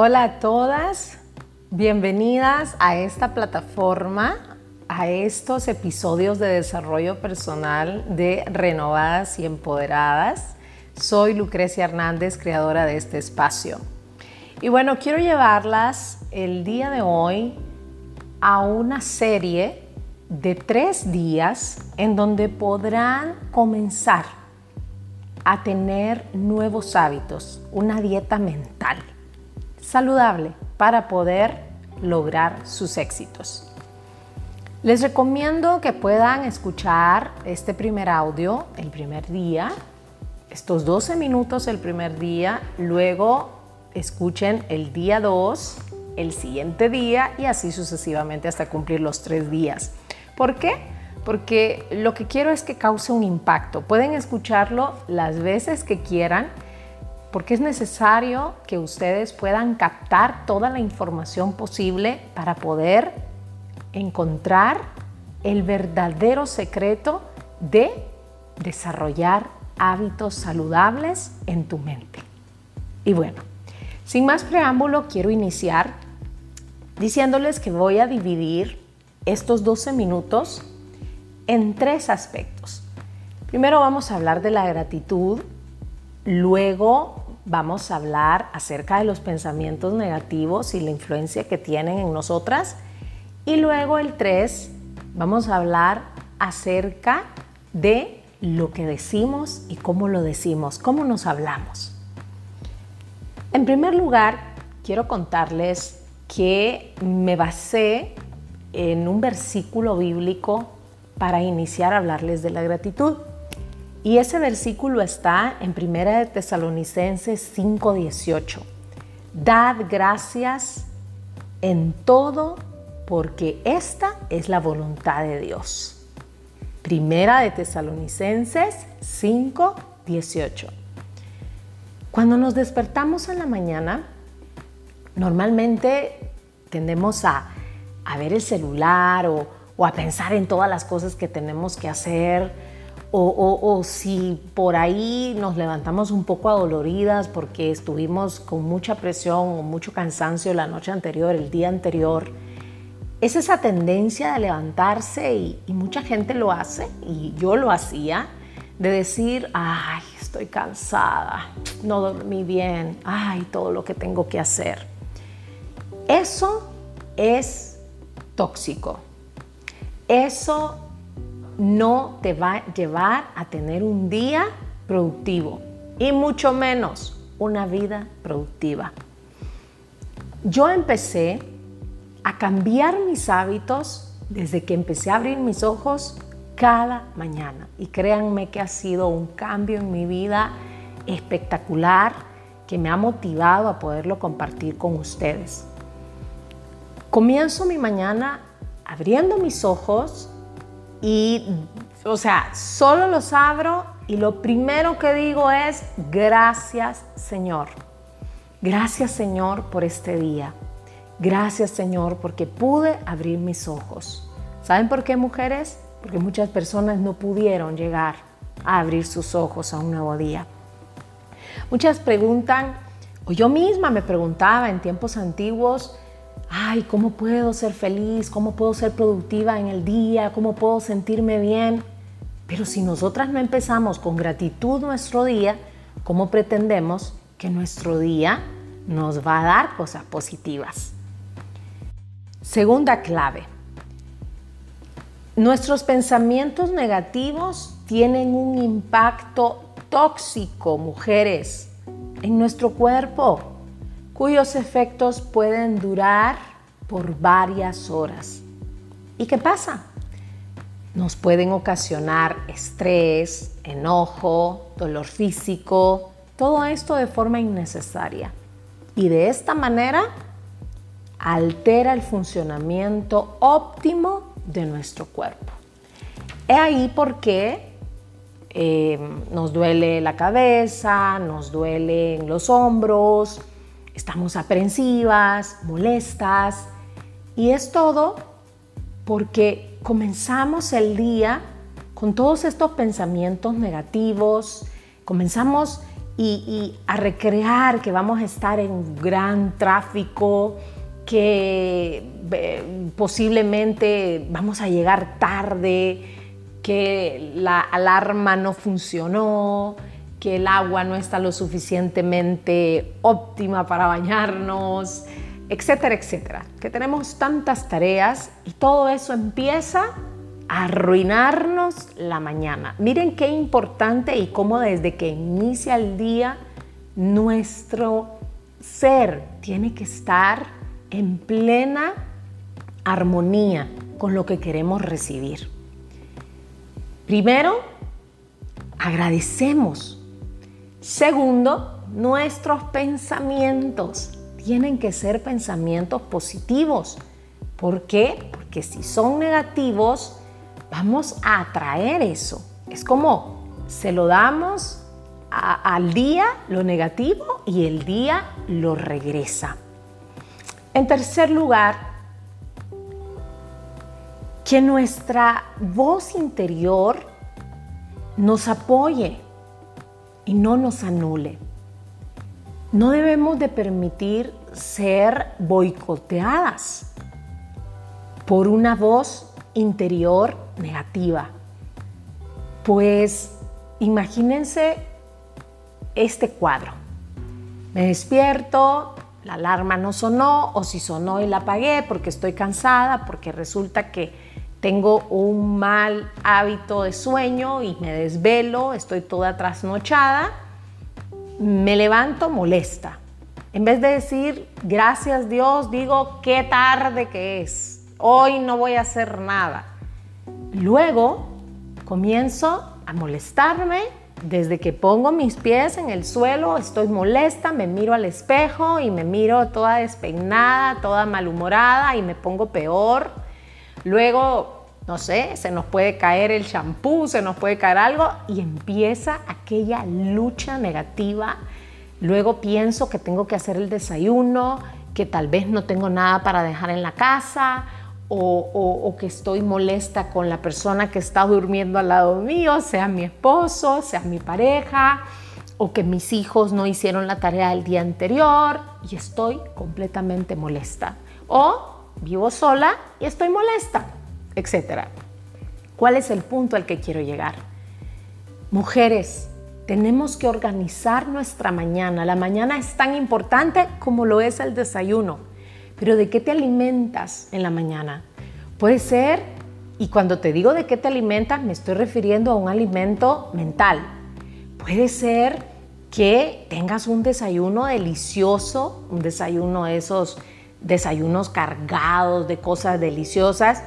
Hola a todas, bienvenidas a esta plataforma, a estos episodios de desarrollo personal de Renovadas y Empoderadas. Soy Lucrecia Hernández, creadora de este espacio. Y bueno, quiero llevarlas el día de hoy a una serie de tres días en donde podrán comenzar a tener nuevos hábitos, una dieta mental saludable para poder lograr sus éxitos. Les recomiendo que puedan escuchar este primer audio el primer día, estos 12 minutos el primer día, luego escuchen el día 2, el siguiente día y así sucesivamente hasta cumplir los tres días. ¿Por qué? Porque lo que quiero es que cause un impacto. Pueden escucharlo las veces que quieran porque es necesario que ustedes puedan captar toda la información posible para poder encontrar el verdadero secreto de desarrollar hábitos saludables en tu mente. Y bueno, sin más preámbulo, quiero iniciar diciéndoles que voy a dividir estos 12 minutos en tres aspectos. Primero vamos a hablar de la gratitud, luego vamos a hablar acerca de los pensamientos negativos y la influencia que tienen en nosotras. Y luego el 3, vamos a hablar acerca de lo que decimos y cómo lo decimos, cómo nos hablamos. En primer lugar, quiero contarles que me basé en un versículo bíblico para iniciar a hablarles de la gratitud. Y ese versículo está en Primera de Tesalonicenses 5:18. Dad gracias en todo porque esta es la voluntad de Dios. Primera de Tesalonicenses 5:18. Cuando nos despertamos en la mañana, normalmente tendemos a, ver el celular o, o a pensar en todas las cosas que tenemos que hacer o, si por ahí nos levantamos un poco adoloridas porque estuvimos con mucha presión o mucho cansancio la noche anterior, el día anterior, es esa tendencia de levantarse y, y mucha gente lo hace y yo lo hacía, de decir, ay, estoy cansada, no dormí bien, ay, todo lo que tengo que hacer. Eso es tóxico. Eso no te va a llevar a tener un día productivo y mucho menos una vida productiva. Yo empecé a cambiar mis hábitos desde que empecé a abrir mis ojos cada mañana y créanme que ha sido un cambio en mi vida espectacular que me ha motivado a poderlo compartir con ustedes. Comienzo mi mañana abriendo mis ojos y, o sea, solo los abro y lo primero que digo es, gracias Señor. Gracias Señor por este día. Gracias Señor porque pude abrir mis ojos. ¿Saben por qué mujeres? Porque muchas personas no pudieron llegar a abrir sus ojos a un nuevo día. Muchas preguntan, o yo misma me preguntaba en tiempos antiguos, ay, ¿cómo puedo ser feliz? ¿Cómo puedo ser productiva en el día? ¿Cómo puedo sentirme bien? Pero si nosotras no empezamos con gratitud nuestro día, ¿cómo pretendemos que nuestro día nos va a dar cosas positivas? Segunda clave. Nuestros pensamientos negativos tienen un impacto tóxico, mujeres, en nuestro cuerpo cuyos efectos pueden durar por varias horas. ¿Y qué pasa? Nos pueden ocasionar estrés, enojo, dolor físico, todo esto de forma innecesaria. Y de esta manera altera el funcionamiento óptimo de nuestro cuerpo. Es ahí porque eh, nos duele la cabeza, nos duelen los hombros, estamos aprensivas, molestas, y es todo porque comenzamos el día con todos estos pensamientos negativos, comenzamos y, a recrear que vamos a estar en gran tráfico, que eh, posiblemente vamos a llegar tarde, que la alarma no funcionó, que el agua no está lo suficientemente óptima para bañarnos, etcétera, etcétera. Que tenemos tantas tareas y todo eso empieza a arruinarnos la mañana. Miren qué importante y cómo desde que inicia el día nuestro ser tiene que estar en plena armonía con lo que queremos recibir. Primero, agradecemos Segundo, nuestros pensamientos tienen que ser pensamientos positivos. ¿Por qué? Porque si son negativos, vamos a atraer eso. Es como se lo damos al día lo negativo y el día lo regresa. En tercer lugar, que nuestra voz interior nos apoye y no nos anule. No debemos de permitir ser boicoteadas por una voz interior negativa. Pues imagínense este cuadro. Me despierto, la alarma no sonó o si sonó y la apagué porque estoy cansada, porque resulta que tengo un mal hábito de sueño y me desvelo, estoy toda trasnochada, me levanto molesta. En vez de decir, gracias Dios, digo, qué tarde que es, hoy no voy a hacer nada. Luego comienzo a molestarme desde que pongo mis pies en el suelo, estoy molesta, me miro al espejo y me miro toda despeinada, toda malhumorada y me pongo peor Luego, no sé, se nos puede caer el champú, se nos puede caer algo y empieza aquella lucha negativa. Luego pienso que tengo que hacer el desayuno, que tal vez no tengo nada para dejar en la casa o, que estoy molesta con la persona que está durmiendo al lado mío, sea mi esposo, sea mi pareja, o que mis hijos no hicieron la tarea del día anterior y estoy completamente molesta. O vivo sola y estoy molesta, etc. ¿Cuál es el punto al que quiero llegar? Mujeres, tenemos que organizar nuestra mañana. La mañana es tan importante como lo es el desayuno. Pero ¿de qué te alimentas en la mañana? Puede ser, y cuando te digo de qué te alimentas, me estoy refiriendo a un alimento mental. Puede ser que tengas un desayuno delicioso, un desayuno de esos desayunos cargados de cosas deliciosas,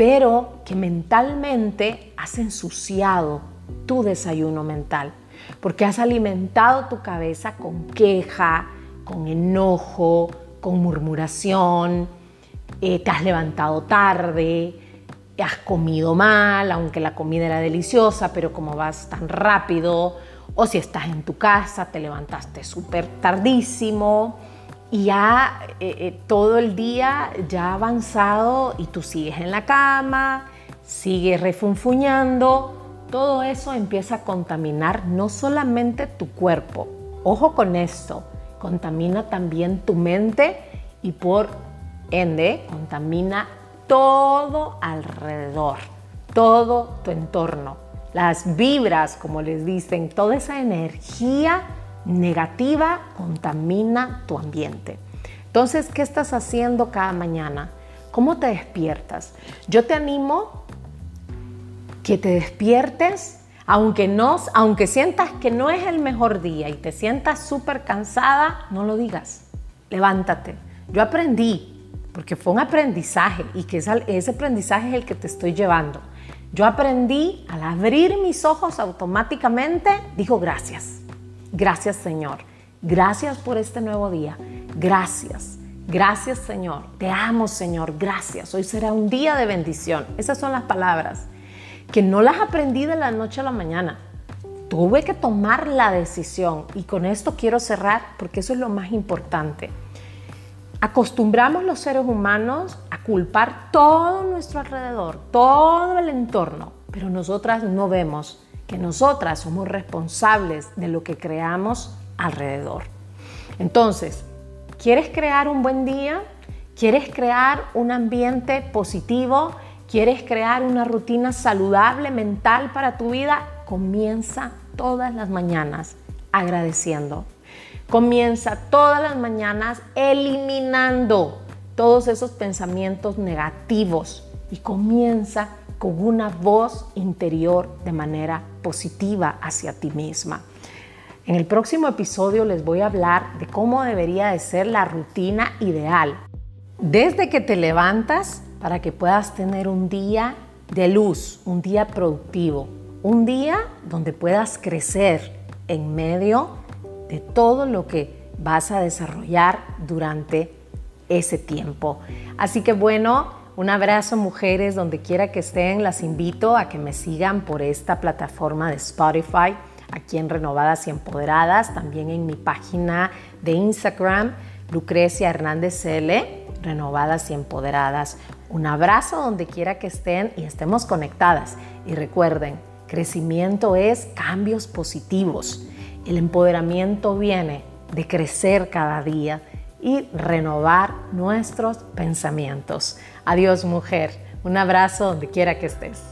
pero que mentalmente has ensuciado tu desayuno mental, porque has alimentado tu cabeza con queja, con enojo, con murmuración, eh, te has levantado tarde, has comido mal, aunque la comida era deliciosa, pero como vas tan rápido, o si estás en tu casa, te levantaste súper tardísimo, y ya eh, eh, todo el día ya avanzado y tú sigues en la cama, sigues refunfuñando, todo eso empieza a contaminar no solamente tu cuerpo, ojo con esto, contamina también tu mente y por ende contamina todo alrededor, todo tu entorno, las vibras, como les dicen, toda esa energía negativa contamina tu ambiente. Entonces, ¿qué estás haciendo cada mañana? ¿Cómo te despiertas? Yo te animo que te despiertes, aunque, no, aunque sientas que no es el mejor día y te sientas súper cansada, no lo digas. Levántate. Yo aprendí, porque fue un aprendizaje y que ese aprendizaje es el que te estoy llevando. Yo aprendí al abrir mis ojos automáticamente, dijo gracias Gracias Señor. Gracias por este nuevo día. Gracias. Gracias Señor. Te amo Señor. Gracias. Hoy será un día de bendición. Esas son las palabras que no las aprendí de la noche a la mañana. Tuve que tomar la decisión y con esto quiero cerrar porque eso es lo más importante. Acostumbramos los seres humanos a culpar todo nuestro alrededor, todo el entorno, pero nosotras no vemos que nosotras somos responsables de lo que creamos alrededor. Entonces, ¿quieres crear un buen día? ¿Quieres crear un ambiente positivo? ¿Quieres crear una rutina saludable mental para tu vida? Comienza todas las mañanas agradeciendo. Comienza todas las mañanas eliminando todos esos pensamientos negativos y comienza con una voz interior de manera positiva hacia ti misma. En el próximo episodio les voy a hablar de cómo debería de ser la rutina ideal. Desde que te levantas para que puedas tener un día de luz, un día productivo, un día donde puedas crecer en medio de todo lo que vas a desarrollar durante ese tiempo. Así que bueno, un abrazo mujeres, donde quiera que estén, las invito a que me sigan por esta plataforma de Spotify, aquí en Renovadas y Empoderadas, también en mi página de Instagram, Lucrecia Hernández L, Renovadas y Empoderadas. Un abrazo donde quiera que estén y estemos conectadas. Y recuerden, crecimiento es cambios positivos. El empoderamiento viene de crecer cada día y renovar nuestros pensamientos. Adiós mujer, un abrazo donde quiera que estés.